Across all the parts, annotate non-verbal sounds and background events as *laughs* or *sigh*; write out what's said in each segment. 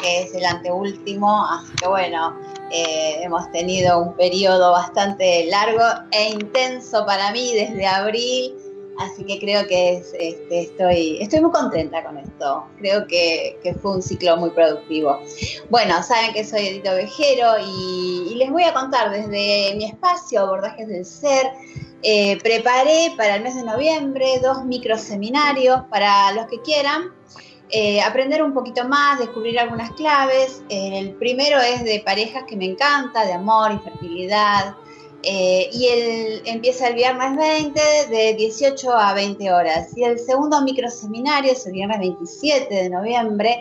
que es el anteúltimo, así que bueno, eh, hemos tenido un periodo bastante largo e intenso para mí desde abril, así que creo que este, estoy, estoy muy contenta con esto, creo que, fue un ciclo muy productivo. Bueno, saben que soy Edito Vejero y, y les voy a contar desde mi espacio, Abordajes del Ser, eh, preparé para el mes de noviembre dos microseminarios para los que quieran eh, aprender un poquito más, descubrir algunas claves. el primero es de parejas que me encanta, de amor y fertilidad. Eh, y el, empieza el viernes 20 de 18 a 20 horas. Y el segundo microseminario es el viernes 27 de noviembre,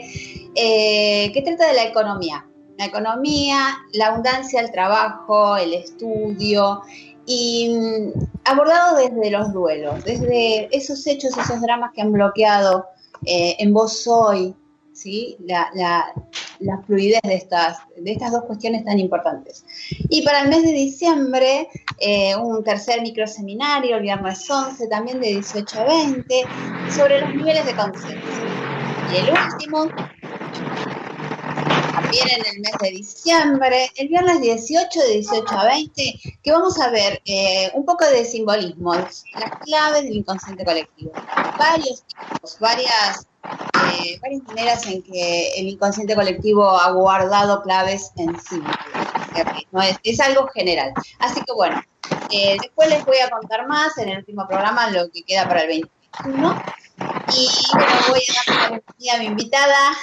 que trata de la economía. La economía, la abundancia, el trabajo, el estudio y mm, abordado desde los duelos, desde esos hechos, esos dramas que han bloqueado eh, en vos hoy, ¿sí? La, fluidez de estas, de estas dos cuestiones tan importantes. Y para el mes de diciembre, eh, un tercer microseminario, el viernes 11, también de 18 a 20, sobre los niveles de conciencia. Y el último, también en el mes de diciembre, el viernes 18 de 18 a 20, que vamos a ver eh, un poco de simbolismo, las claves del inconsciente colectivo. Varios tipos, varias, eh, varias maneras en que el inconsciente colectivo ha guardado claves en sí. No es, algo general. Así que bueno, eh, después les voy a contar más en el último programa lo que queda para el 21. Y bueno, voy a dar la bienvenida a mi invitada,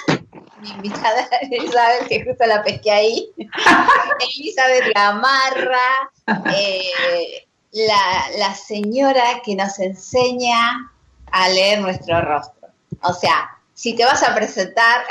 mi invitada Elizabeth, que justo la pesqué ahí, *laughs* Elizabeth Gamarra, eh, la, la señora que nos enseña a leer nuestro rostro. O sea, si te vas a presentar,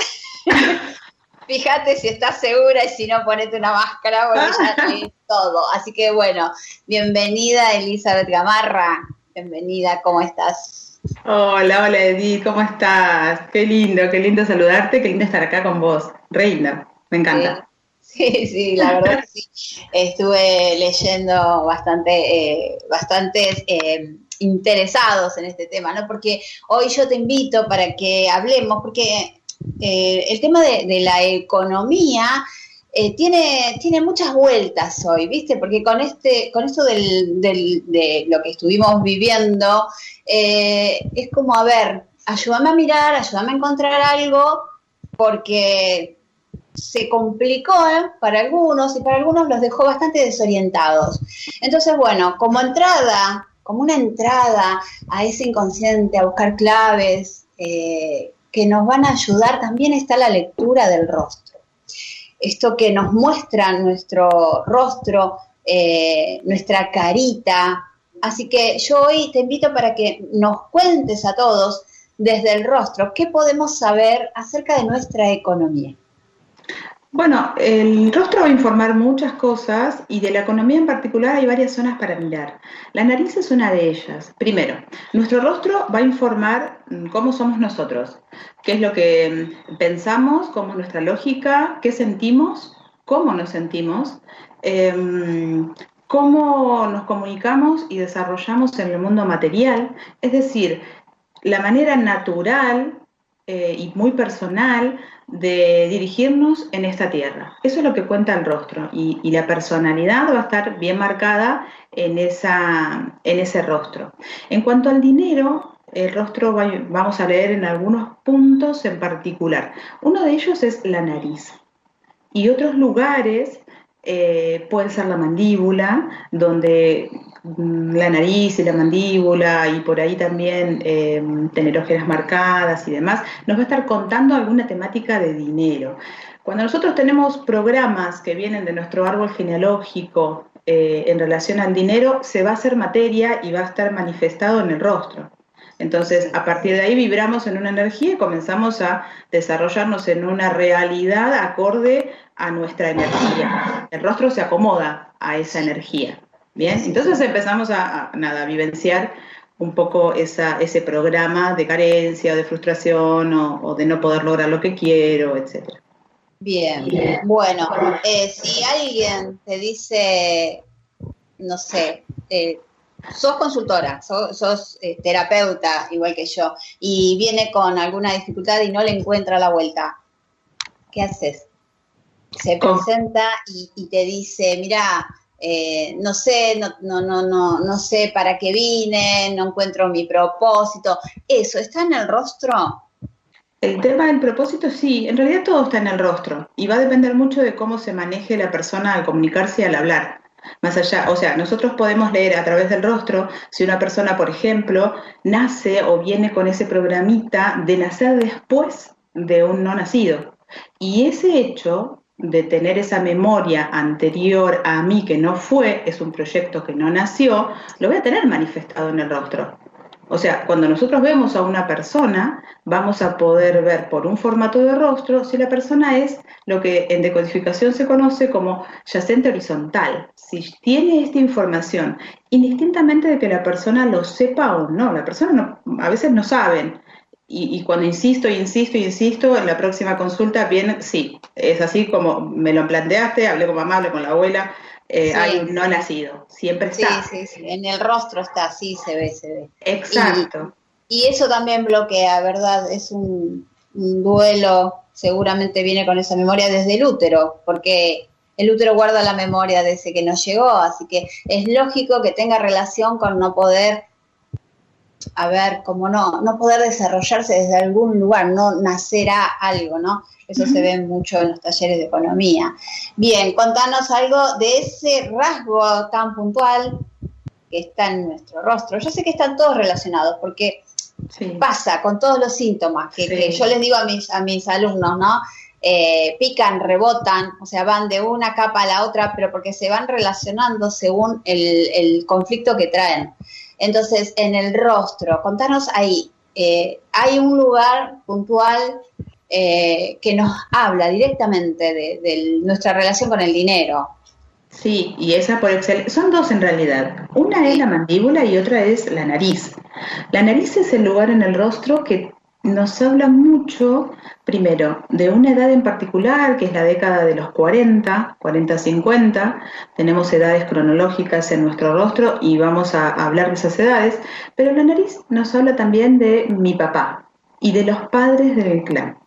*laughs* fíjate si estás segura y si no, ponete una máscara porque ya *laughs* todo. Así que bueno, bienvenida Elizabeth Gamarra, bienvenida, ¿cómo estás? Hola, hola Edith, ¿cómo estás? Qué lindo, qué lindo saludarte, qué lindo estar acá con vos. Reina, me encanta. Sí, *laughs* sí, la verdad que sí. Estuve leyendo bastante, eh, eh, interesados en este tema, ¿no? Porque hoy yo te invito para que hablemos, porque eh, el tema de la economía eh, tiene, tiene muchas vueltas hoy, ¿viste? Porque con este, con esto del, de lo que estuvimos viviendo, eh, es como, a ver, ayúdame a mirar, ayúdame a encontrar algo, porque se complicó ¿eh? para algunos y para algunos los dejó bastante desorientados. Entonces, bueno, como entrada, como una entrada a ese inconsciente, a buscar claves que nos van a ayudar, también está la lectura del rostro esto que nos muestra nuestro rostro, eh, nuestra carita. Así que yo hoy te invito para que nos cuentes a todos desde el rostro qué podemos saber acerca de nuestra economía. Bueno, el rostro va a informar muchas cosas y de la economía en particular hay varias zonas para mirar. La nariz es una de ellas. Primero, nuestro rostro va a informar mm, cómo somos nosotros, qué es lo que mm, pensamos, cómo es nuestra lógica, qué sentimos, cómo nos sentimos, em, cómo nos comunicamos y desarrollamos en el mundo material, es decir, la manera natural eh, y muy personal de dirigirnos en esta tierra. Eso es lo que cuenta el rostro y, la personalidad va a estar bien marcada en, esa, en ese rostro. En cuanto al dinero, el rostro vamos a leer en algunos puntos en particular. Uno de ellos es la nariz y otros lugares eh, pueden ser la mandíbula, donde la nariz y la mandíbula y por ahí también eh, tener ojeras marcadas y demás, nos va a estar contando alguna temática de dinero. Cuando nosotros tenemos programas que vienen de nuestro árbol genealógico eh, en relación al dinero, se va a hacer materia y va a estar manifestado en el rostro. Entonces, a partir de ahí vibramos en una energía y comenzamos a desarrollarnos en una realidad acorde a nuestra energía. El rostro se acomoda a esa energía. Bien, entonces empezamos a, nada, vivenciar un poco esa, ese programa de carencia o de frustración o, de no poder lograr lo que quiero, etcétera. Bien, bueno, eh, si alguien te dice, no sé, eh, sos consultora, sos, eh, terapeuta igual que yo, y viene con alguna dificultad y no le encuentra la vuelta, ¿qué haces? Se presenta y, te dice, mira, no sé, no, no, no, no, no sé para qué vine, no encuentro mi propósito. Eso, ¿está en el rostro? El tema del propósito, sí, en realidad todo está en el rostro y va a depender mucho de cómo se maneje la persona al comunicarse y al hablar. Más allá, o sea, nosotros podemos leer a través del rostro si una persona, por ejemplo, nace o viene con ese programita de nacer después de un no nacido. Y ese hecho de tener esa memoria anterior a mí que no fue, es un proyecto que no nació, lo voy a tener manifestado en el rostro. O sea, cuando nosotros vemos a una persona, vamos a poder ver por un formato de rostro si la persona es lo que en decodificación se conoce como yacente horizontal. Si tiene esta información, indistintamente de que la persona lo sepa o no, la persona a veces no saben. Y, y, cuando insisto, insisto, insisto, en la próxima consulta viene, sí, es así como me lo planteaste, hablé con mamá, hablé con la abuela, eh, hay un no nacido, siempre está. Sí, sí, sí, en el rostro está, sí, se ve, se ve. Exacto. Y, eso también bloquea, ¿verdad? Es un, duelo, seguramente viene con esa memoria desde el útero, porque el útero guarda la memoria de ese que no llegó, así que es lógico que tenga relación con no poder, a ver, como no, no poder desarrollarse desde algún lugar, no nacerá algo, ¿no? Eso se ve mucho en los talleres de economía. Bien, contanos algo de ese rasgo tan puntual que está en nuestro rostro. Yo sé que están todos relacionados porque pasa con todos los síntomas que, yo les digo a mis, a mis alumnos, ¿no? Eh, pican, rebotan, o sea, van de una capa a la otra, pero porque se van relacionando según el, conflicto que traen. Entonces, en el rostro, contanos ahí, eh, ¿hay un lugar puntual eh, que nos habla directamente de, nuestra relación con el dinero. Sí, y esa por excelencia, son dos en realidad. Una es la mandíbula y otra es la nariz. La nariz es el lugar en el rostro que nos habla mucho, primero, de una edad en particular, que es la década de los 40, 40-50. Tenemos edades cronológicas en nuestro rostro y vamos a hablar de esas edades, pero la nariz nos habla también de mi papá y de los padres del clan.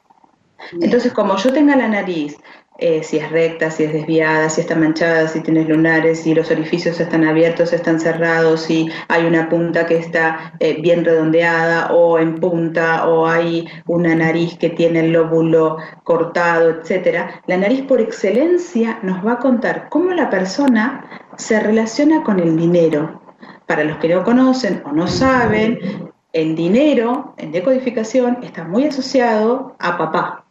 Entonces, como yo tenga la nariz, eh, si es recta, si es desviada, si está manchada, si tienes lunares, si los orificios están abiertos, están cerrados, si hay una punta que está eh, bien redondeada o en punta, o hay una nariz que tiene el lóbulo cortado, etcétera. La nariz por excelencia nos va a contar cómo la persona se relaciona con el dinero. Para los que no conocen o no saben, el dinero en decodificación está muy asociado a papá,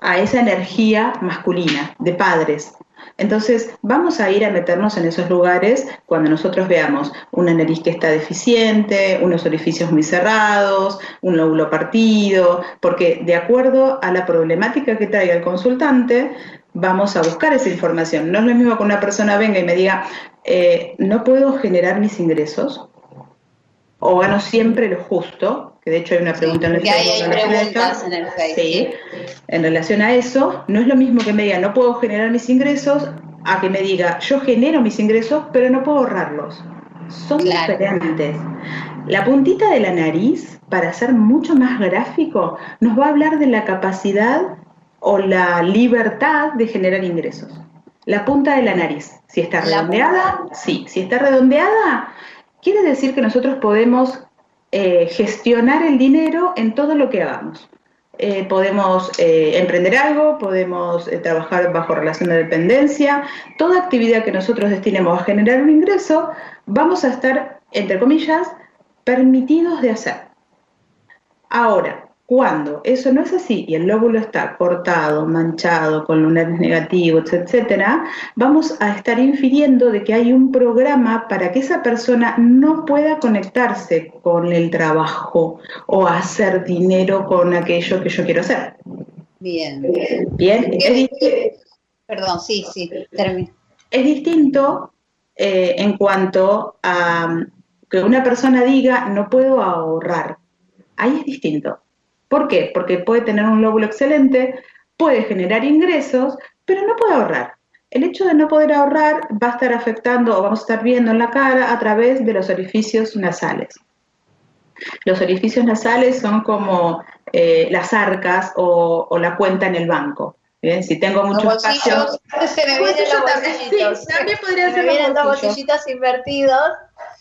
a esa energía masculina de padres. Entonces vamos a ir a meternos en esos lugares cuando nosotros veamos una nariz que está deficiente, unos orificios muy cerrados, un lóbulo partido, porque de acuerdo a la problemática que traiga el consultante, vamos a buscar esa información. No es lo mismo que una persona venga y me diga, eh, no puedo generar mis ingresos o gano siempre lo justo, que de hecho hay una pregunta en el Facebook. Sí, en relación a eso, no es lo mismo que me diga no puedo generar mis ingresos a que me diga yo genero mis ingresos pero no puedo ahorrarlos. Son diferentes. La puntita de la nariz, para ser mucho más gráfico, nos va a hablar de la capacidad o la libertad de generar ingresos. La punta de la nariz, si está redondeada, sí, si está redondeada, quiere decir que nosotros podemos eh, gestionar el dinero en todo lo que hagamos. eh, podemos eh, emprender algo, podemos trabajar bajo relación de dependencia, toda actividad que nosotros destinemos a generar un ingreso, vamos a estar, entre comillas, permitidos de hacer. Ahora, cuando eso no es así y el lóbulo está cortado, manchado, con lunares negativos, etcétera, vamos a estar infiriendo de que hay un programa para que esa persona no pueda conectarse con el trabajo o hacer dinero con aquello que yo quiero hacer. Bien. Bien. Perdón, sí, sí, Es distinto eh, en cuanto a que una persona diga no puedo ahorrar. Ahí es distinto. ¿Por qué? Porque puede tener un lóbulo excelente, puede generar ingresos, pero no puede ahorrar. El hecho de no poder ahorrar va a estar afectando o vamos a estar viendo en la cara a través de los orificios nasales. Los orificios nasales son como eh, las arcas o, la cuenta en el banco. Bien, si tengo se me vienen los bolsillos. también podrían ser los bolsillitos invertidos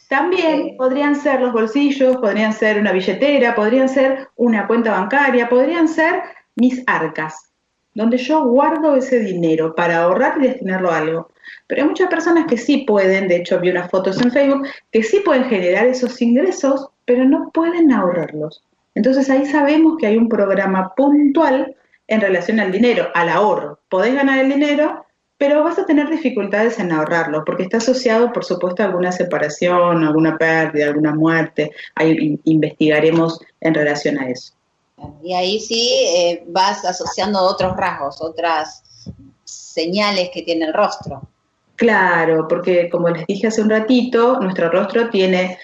también podrían ser los bolsillos, podrían ser una billetera, podrían ser una cuenta bancaria, podrían ser mis arcas, donde yo guardo ese dinero para ahorrar y destinarlo a algo. Pero hay muchas personas que sí pueden, de hecho vi unas fotos en Facebook, que sí pueden generar esos ingresos, pero no pueden ahorrarlos. Entonces ahí sabemos que hay un programa puntual en relación al dinero, al ahorro. Podés ganar el dinero, pero vas a tener dificultades en ahorrarlo, porque está asociado, por supuesto, a alguna separación, alguna pérdida, alguna muerte. Ahí investigaremos en relación a eso. Y ahí sí eh, vas asociando otros rasgos, otras señales que tiene el rostro. Claro, porque como les dije hace un ratito, nuestro rostro tiene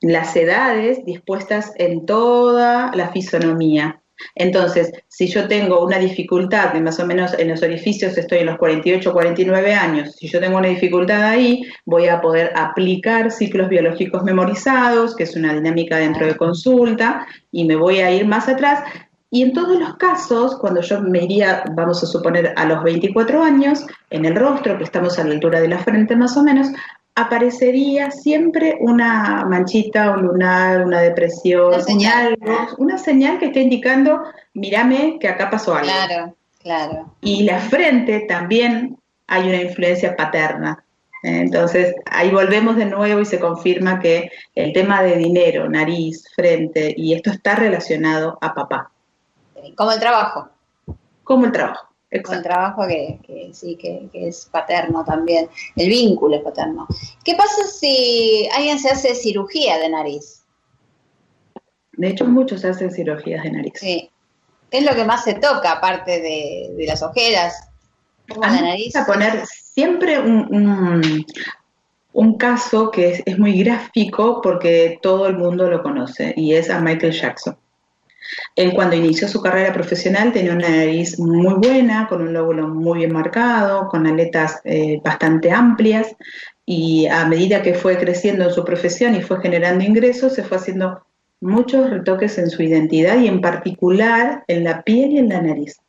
las edades dispuestas en toda la fisonomía. Entonces, si yo tengo una dificultad, más o menos en los orificios estoy en los 48, 49 años, si yo tengo una dificultad ahí, voy a poder aplicar ciclos biológicos memorizados, que es una dinámica dentro de consulta, y me voy a ir más atrás. Y en todos los casos, cuando yo me iría, vamos a suponer, a los 24 años, en el rostro, que estamos a la altura de la frente más o menos, aparecería siempre una manchita, un lunar, una depresión, una señal, una señal que está indicando, mírame que acá pasó algo. Claro, claro. Y la frente también hay una influencia paterna. Entonces, ahí volvemos de nuevo y se confirma que el tema de dinero, nariz, frente, y esto está relacionado a papá. Como el trabajo. Como el trabajo. Con trabajo que, sí, que, es paterno también. El vínculo es paterno. ¿Qué pasa si alguien se hace cirugía de nariz? De hecho, muchos hacen cirugías de nariz. Sí. ¿Qué es lo que más se toca, aparte de, las ojeras? A la nariz. A poner siempre un, un, caso que es, es muy gráfico porque todo el mundo lo conoce y es a Michael Jackson. Él cuando inició su carrera profesional tenía una nariz muy buena, con un lóbulo muy bien marcado, con aletas eh, bastante amplias y a medida que fue creciendo en su profesión y fue generando ingresos, se fue haciendo muchos retoques en su identidad y en particular en la piel y en la nariz.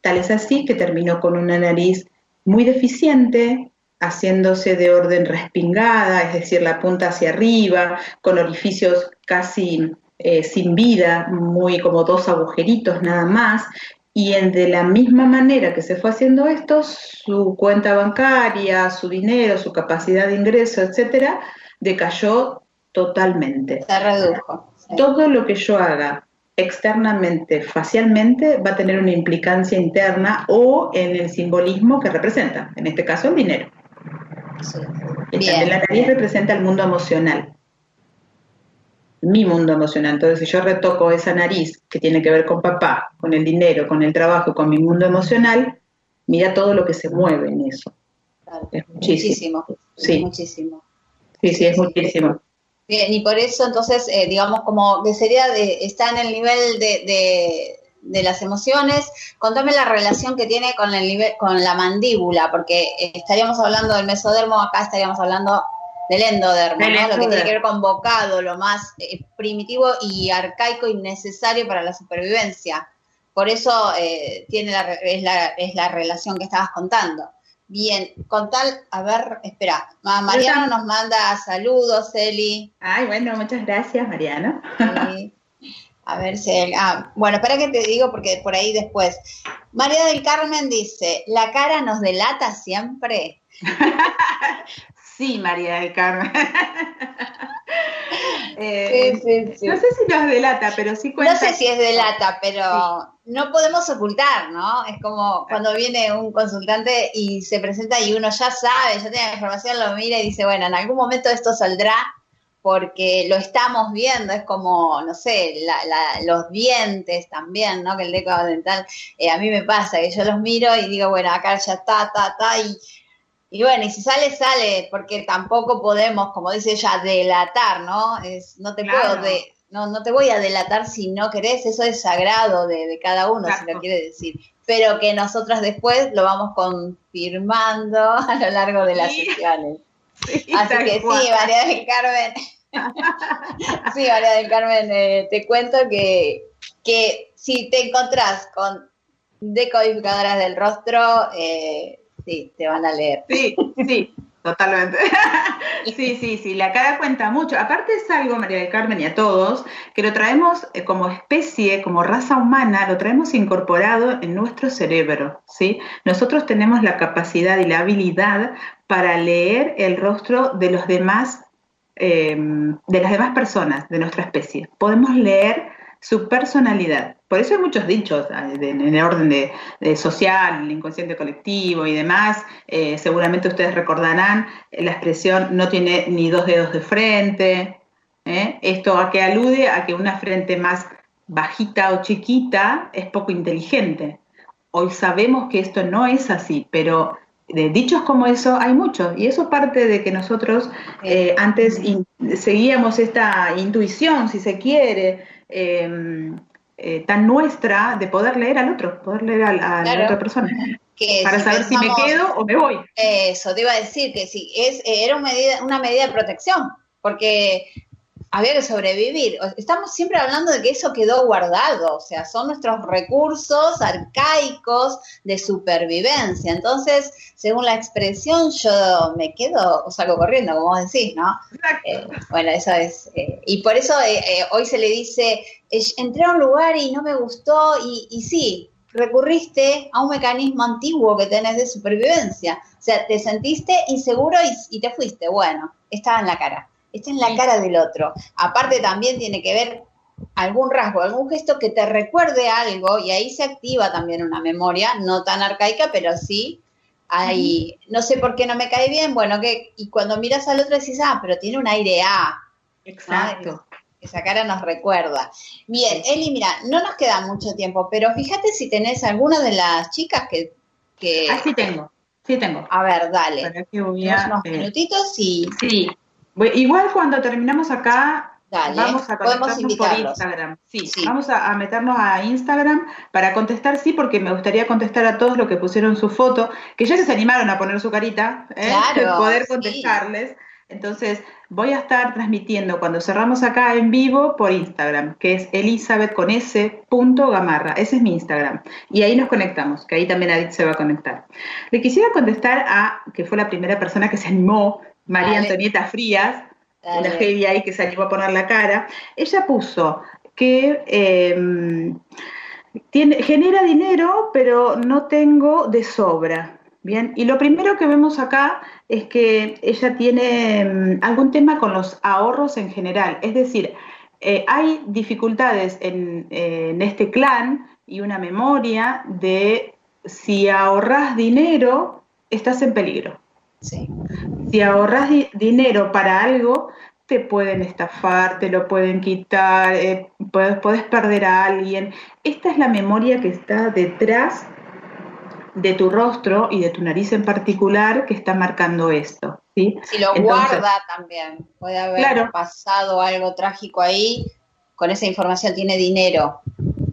Tal es así que terminó con una nariz muy deficiente, haciéndose de orden respingada, es decir, la punta hacia arriba, con orificios casi eh, sin vida, muy como dos agujeritos nada más, y de la misma manera que se fue haciendo esto, su cuenta bancaria, su dinero, su capacidad de ingreso, etcétera, decayó totalmente. Se redujo. Todo lo que yo haga externamente, facialmente, va a tener una implicancia interna o en el simbolismo que representa, en este caso el dinero. La nariz representa el mundo emocional mi mundo emocional. Entonces, si yo retoco esa nariz que tiene que ver con papá, con el dinero, con el trabajo, con mi mundo emocional, mira todo lo que se mueve en eso. es muchísimo. Sí. Muchísimo. Sí, sí, es muchísimo. Bien, y por eso entonces, eh, digamos, como que sería de, está en el nivel de, de, las emociones, contame la relación que tiene con el nivel, con la mandíbula, porque estaríamos hablando del mesodermo, acá estaríamos hablando del endodermo, ¿no? lo que tiene que ver con bocado, lo más eh, primitivo y arcaico y necesario para la supervivencia. Por eso eh, tiene la, es, la, es, la, relación que estabas contando. Bien, con tal, a ver, espera, Mariano nos manda saludos, Eli. Ay, bueno, muchas gracias, Mariano. *laughs* A ver si hay, ah, bueno, para que te digo porque por ahí después. María del Carmen dice, ¿la cara nos delata siempre? *laughs* sí, María del Carmen. *laughs* Eh, no sé si nos delata, pero sí cuenta. No sé si es delata, pero no podemos ocultar, ¿no? Es como cuando viene un consultante y se presenta y uno ya sabe, ya tiene la información, lo mira y dice, bueno, en algún momento esto saldrá porque lo estamos viendo, es como, no sé, los dientes también, ¿no? Que el deco dental, eh, a mí me pasa que yo los miro y digo, bueno, acá ya está, está, está, y y bueno, y si sale, sale, porque tampoco podemos, como dice ella, delatar, ¿no? Es, no te puedo de, no, no te voy a delatar si no querés, eso es sagrado de, cada uno, si lo quiere decir. Pero que nosotras después lo vamos confirmando *laughs* a lo largo de las sesiones. *laughs* Así que sí, María del Carmen. *laughs* sí, María del Carmen, eh, te cuento que, que si te encontrás con decodificadoras del rostro, eh, sí, te van a leer. Sí, sí, totalmente. *laughs* sí, sí, sí, la cara cuenta mucho. Aparte es algo, María del Carmen y a todos, que lo traemos eh, como especie, como raza humana, lo traemos incorporado en nuestro cerebro, ¿sí? Nosotros tenemos la capacidad y la habilidad para leer el rostro de los demás, em, de las demás personas de nuestra especie. Podemos leer su personalidad. Por eso hay muchos dichos ah, en el orden de, social, el inconsciente colectivo y demás. Eh, seguramente ustedes recordarán la expresión no tiene ni dos dedos de frente. ¿eh? Esto a qué alude a que una frente más bajita o chiquita es poco inteligente. Hoy sabemos que esto no es así, pero de dichos como eso hay muchos y eso parte de que nosotros eh, antes seguíamos esta intuición, si se quiere, Em, eh, tan nuestra de poder leer al otro, poder leer a, la otra persona. para saber si me quedo o me voy. Eso, te iba a decir que sí, es, era una medida, una medida de protección, porque había que sobrevivir. Estamos siempre hablando de que eso quedó guardado, o sea, son nuestros recursos arcaicos de supervivencia. Entonces, según la expresión, yo me quedo o salgo corriendo, como vos decís, ¿no? Eh, bueno, eso es. Eh, y por eso eh, hoy se le dice, entré a un lugar y no me gustó, y, y sí, recurriste a un mecanismo antiguo que tenés de supervivencia. O sea, te sentiste inseguro y, y te fuiste. Bueno, estaba en la cara está en la cara del otro. Aparte también tiene que ver algún rasgo, algún gesto que te recuerde algo y ahí se activa también una memoria, no tan arcaica, pero sí hay, no sé por qué no me cae bien, bueno, que y cuando miras al otro decís, ah, pero tiene un aire A. Exacto. Esa cara nos recuerda. Bien, Eli, mira, no nos queda mucho tiempo, pero fíjate si tenés alguna de las chicas que... que... Ah, sí tengo, sí tengo. A ver, dale. unos eh, minutitos y... Sí, igual cuando terminamos acá, vamos a conectarnos por Instagram. Sí, vamos a, meternos a Instagram para contestar, sí, porque me gustaría contestar a todos los que pusieron su foto, que ya se animaron a poner su carita, ¿eh? *laughs* poder contestarles. Entonces, voy a estar transmitiendo cuando cerramos acá en vivo por Instagram, que es Elizabeth con S. Gamarra. Ese es mi Instagram. Y ahí nos conectamos, que ahí también Adit se va a conectar. Le quisiera contestar a, que fue la primera persona que se animó María Antonieta Frías, una heavy ahí que se animó a poner la cara, ella puso que em, tiene, genera dinero, pero no tengo de sobra. Bien, y lo primero que vemos acá es que ella tiene em, algún tema con los ahorros en general, es decir, eh, hay dificultades en, en este clan y una memoria de si ahorras dinero, estás en peligro. Si ahorras dinero para algo, te pueden estafar, te lo pueden quitar, eh, puedes, perder a alguien. Esta es la memoria que está detrás de tu rostro y de tu nariz en particular que está marcando esto. ¿sí? Si lo guarda también, puede haber pasado algo trágico ahí, con esa información tiene dinero,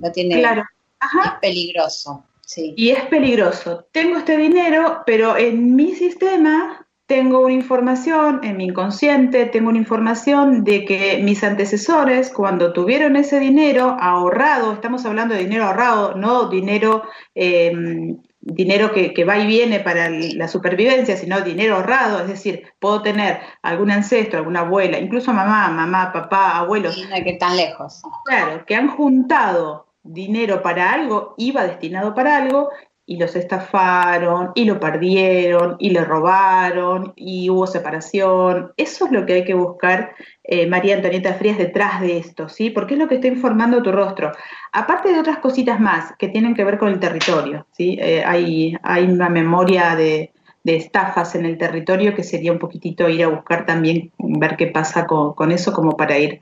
lo tiene, claro. es peligroso. Y es peligroso. Tengo este dinero, pero en mi sistema tengo una información en mi inconsciente, tengo una información de que mis antecesores, cuando tuvieron ese dinero ahorrado, estamos hablando de dinero ahorrado, no dinero, em, dinero que, va y viene para la supervivencia, sino dinero ahorrado, es decir, puedo tener algún ancestro, alguna abuela, incluso mamá, mamá, papá, abuelos. no que tan lejos. Claro, que han juntado dinero para algo, iba destinado para algo, y los estafaron, y lo perdieron, y le robaron, y hubo separación. Eso es lo que hay que buscar, eh, María Antonieta Frías, detrás de esto, ¿sí? Porque es lo que está informando tu rostro. Aparte de otras cositas más que tienen que ver con el territorio, ¿sí? Eh, hay, hay una memoria de, estafas en el territorio que sería un poquitito ir a buscar también, ver qué pasa con, eso, como para ir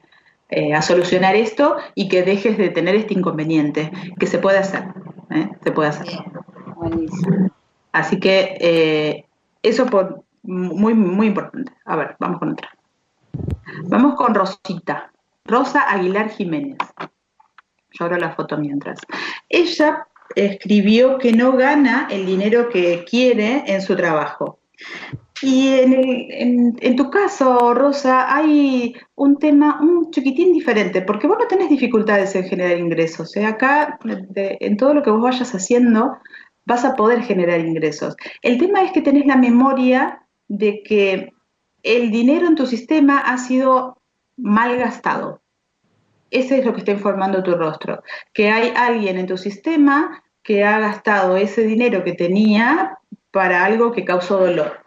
eh, a solucionar esto y que dejes de tener este inconveniente, que se puede hacer, se puede hacer. Así que eh, eso por muy, muy importante. A ver, vamos con otra. Vamos con Rosita, Rosa Aguilar Jiménez. Yo abro la foto mientras. Ella escribió que no gana el dinero que quiere en su trabajo. Y en, en, tu caso, Rosa, hay un tema un chiquitín diferente, porque vos no tenés dificultades en generar ingresos. ¿eh? Acá, en todo lo que vos vayas haciendo, vas a poder generar ingresos. El tema es que tenés la memoria de que el dinero en tu sistema ha sido mal gastado. Ese es lo que está informando tu rostro, que hay alguien en tu sistema que ha gastado ese dinero que tenía para algo que causó dolor,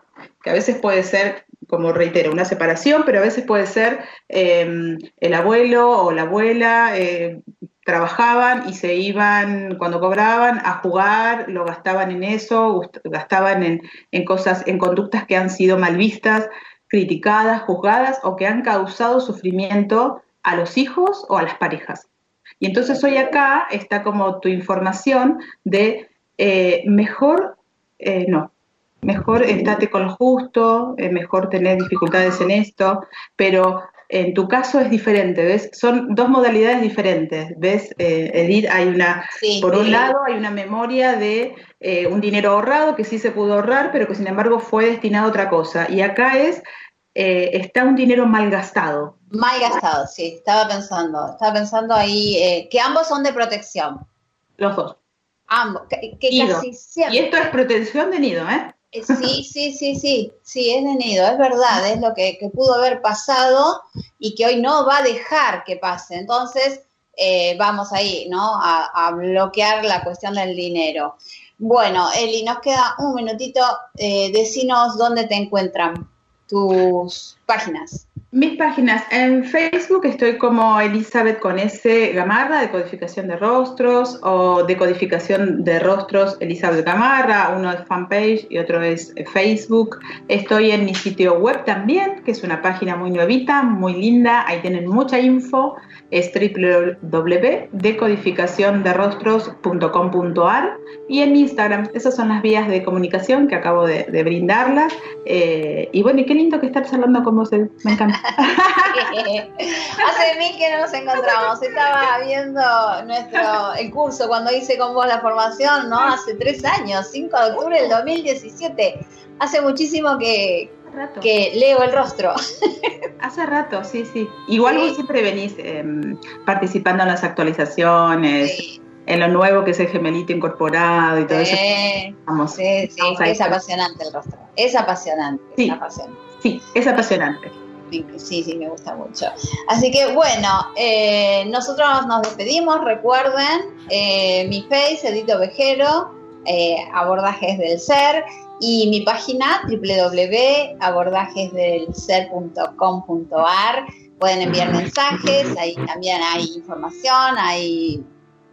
que a veces puede ser, como reitero, una separación, pero a veces puede ser eh, el abuelo o la abuela eh, trabajaban y se iban, cuando cobraban, a jugar, lo gastaban en eso, gastaban en, cosas, en conductas que han sido mal vistas, criticadas, juzgadas o que han causado sufrimiento a los hijos o a las parejas. Y entonces hoy acá está como tu información de eh, mejor, eh, no, mejor estate con lo justo, eh, mejor tener dificultades en esto, pero en tu caso es diferente, ¿ves? Son dos modalidades diferentes, ¿ves? Eh, Edith, hay una, por un lado hay una memoria de eh, un dinero ahorrado que sí se pudo ahorrar, pero que sin embargo fue destinado a otra cosa. Y acá es, eh, está un dinero mal gastado. Mal gastado, sí, estaba pensando, estaba pensando ahí que ambos son de protección. Los dos. Ambos, que, casi siempre. Y esto es protección de nido, ¿eh? Eh, sí, sí, sí, sí, sí, es de nido, es verdad, es lo que, pudo haber pasado y que hoy no va a dejar que pase. Entonces, eh, vamos ahí, ¿no? A, bloquear la cuestión del dinero. Bueno, Eli, nos queda un minutito. Eh, decinos dónde te encuentran tus páginas. Mis páginas en Facebook estoy como Elizabeth con S Gamarra, de codificación de rostros, o de codificación de rostros Elizabeth Gamarra, uno es fanpage y otro es Facebook. Estoy en mi sitio web también, que es una página muy nuevita, muy linda, ahí tienen mucha info, es www.decodificacionderostros.com.ar y en Instagram, esas son las vías de comunicación que acabo de, brindarlas. Eh, y bueno, y qué lindo que estar hablando con vos, me encanta. *laughs* Hace mil que no nos encontramos. Estaba viendo nuestro el curso cuando hice con vos la formación, ¿no? Hace tres años, 5 de octubre del 2017. Hace muchísimo que, que leo el rostro. *laughs* Hace rato, sí, sí. Igual vos siempre venís em, participando en las actualizaciones. En lo nuevo que es el gemelito incorporado y todo eso. Vamos, sí, sí, es apasionante el rostro. Es apasionante. Sí, sí, es apasionante. Sí, sí, me gusta mucho. Así que bueno, eh, nosotros nos despedimos. Recuerden eh, mi face, Edito Vejero, eh, Abordajes del Ser y mi página www.abordajesdelser.com.ar. Pueden enviar mensajes, ahí también hay información, hay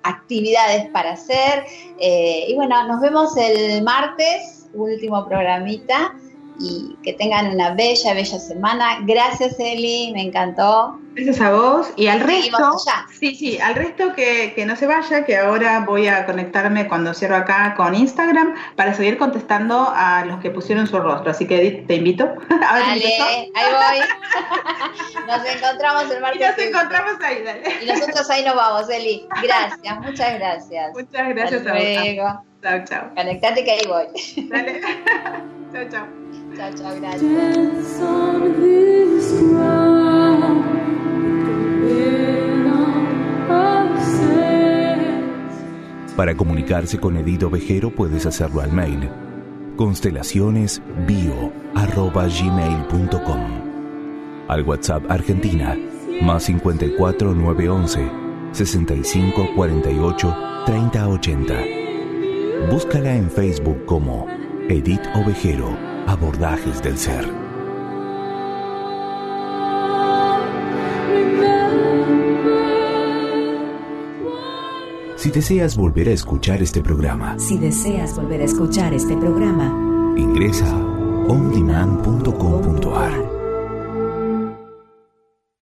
actividades para hacer. y bueno, nos vemos el martes, último programita y que tengan una bella, bella semana. Gracias, Eli, me encantó. Gracias a vos y al resto. Sí, sí, al resto que, no se vaya, que ahora voy a conectarme cuando cierro acá con Instagram para seguir contestando a los que pusieron su rostro. Así que te invito. *laughs* A ver dale, ahí voy. *laughs* nos encontramos el martes. Y nos encontramos ahí, dale. Y nosotros ahí nos vamos, Eli. Gracias, muchas gracias. Muchas gracias Hasta a luego. Chao, chao. Conectate que ahí voy. Dale. *laughs* chao, chao. Chao, chao, gracias. Para comunicarse con Edith Ovejero puedes hacerlo al mail constelacionesbio.gmail.com Al WhatsApp Argentina más 54 911 65 48 30 80. Búscala en Facebook como Edith Ovejero, Abordajes del Ser. Si deseas volver a escuchar este programa, Si deseas volver a escuchar este programa, ingresa ondemand.com.ar